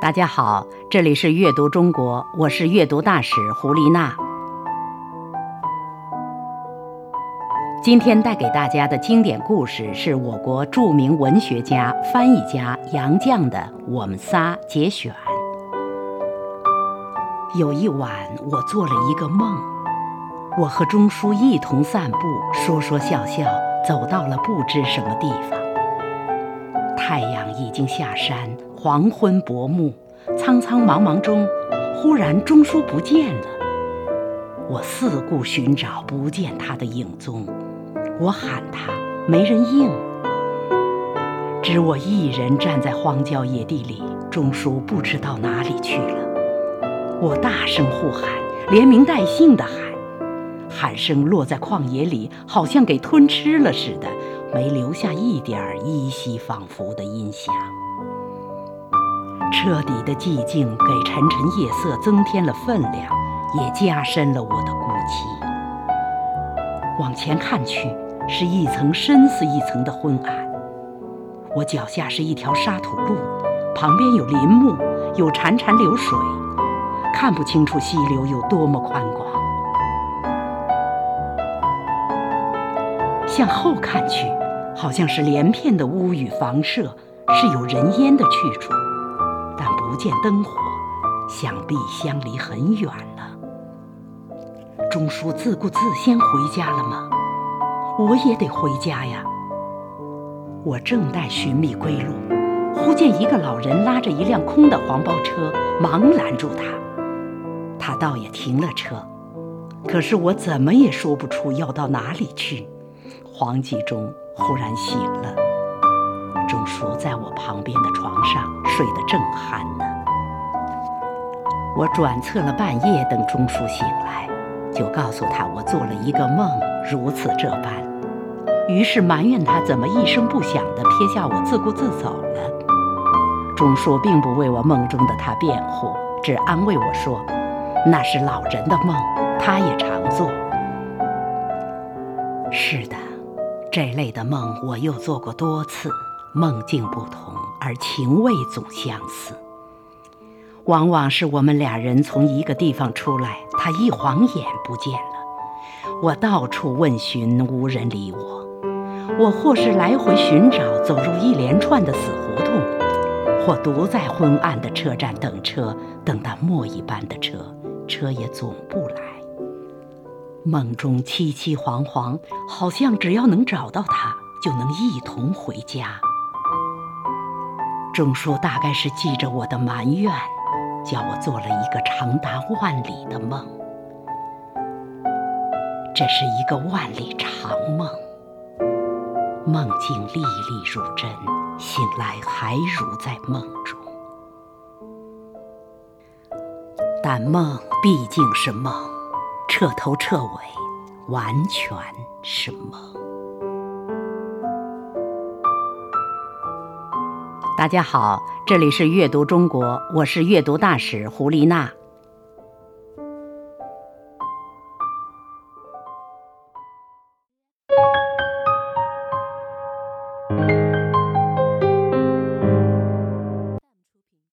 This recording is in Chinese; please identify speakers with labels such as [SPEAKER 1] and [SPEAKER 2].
[SPEAKER 1] 大家好，这里是阅读中国，我是阅读大使胡丽娜。今天带给大家的经典故事是我国著名文学家、翻译家杨绛的《我们仨》节选。有一晚，我做了一个梦，我和钟书一同散步，说说笑笑，走到了不知什么地方。太阳已经下山，黄昏薄暮，苍苍茫茫中，忽然钟书不见了。我四顾寻找，不见他的影踪。我喊他，没人应。只我一人站在荒郊野地里，钟书不知道哪里去了。我大声呼喊，连名带姓的喊，喊声落在旷野里，好像给吞吃了似的，没留下一点依稀仿佛的音响。彻底的寂静给沉沉夜色增添了分量，也加深了我的孤寂。往前看去，是一层深似一层的昏暗。我脚下是一条沙土路，旁边有林木，有潺潺流水。看不清楚溪流有多么宽广，向后看去，好像是连片的屋宇房舍，是有人烟的去处，但不见灯火，想必相离很远了。钟叔自顾自先回家了吗？我也得回家呀。我正待寻觅归路，忽见一个老人拉着一辆空的黄包车，忙拦住他。他倒也停了车，可是我怎么也说不出要到哪里去。黄继中忽然醒了，钟叔在我旁边的床上睡得正酣呢。我转侧了半夜，等钟叔醒来，就告诉他我做了一个梦，如此这般。于是埋怨他怎么一声不响地撇下我，自顾自走了。钟叔并不为我梦中的他辩护，只安慰我说。那是老人的梦，他也常做。是的，这类的梦我又做过多次，梦境不同，而情味总相似。往往是我们俩人从一个地方出来，他一晃眼不见了。我到处问询，无人理我。我或是来回寻找，走入一连串的死胡同，或独在昏暗的车站等车，等到末一班的车。车也总不来。梦中凄凄惶惶，好像只要能找到他，就能一同回家。钟书大概是记着我的埋怨，叫我做了一个长达万里的梦。这是一个万里长梦，梦境历历如真，醒来还如在梦中。但梦毕竟是梦，彻头彻尾，完全是梦。大家好，这里是阅读中国，我是阅读大使胡丽娜。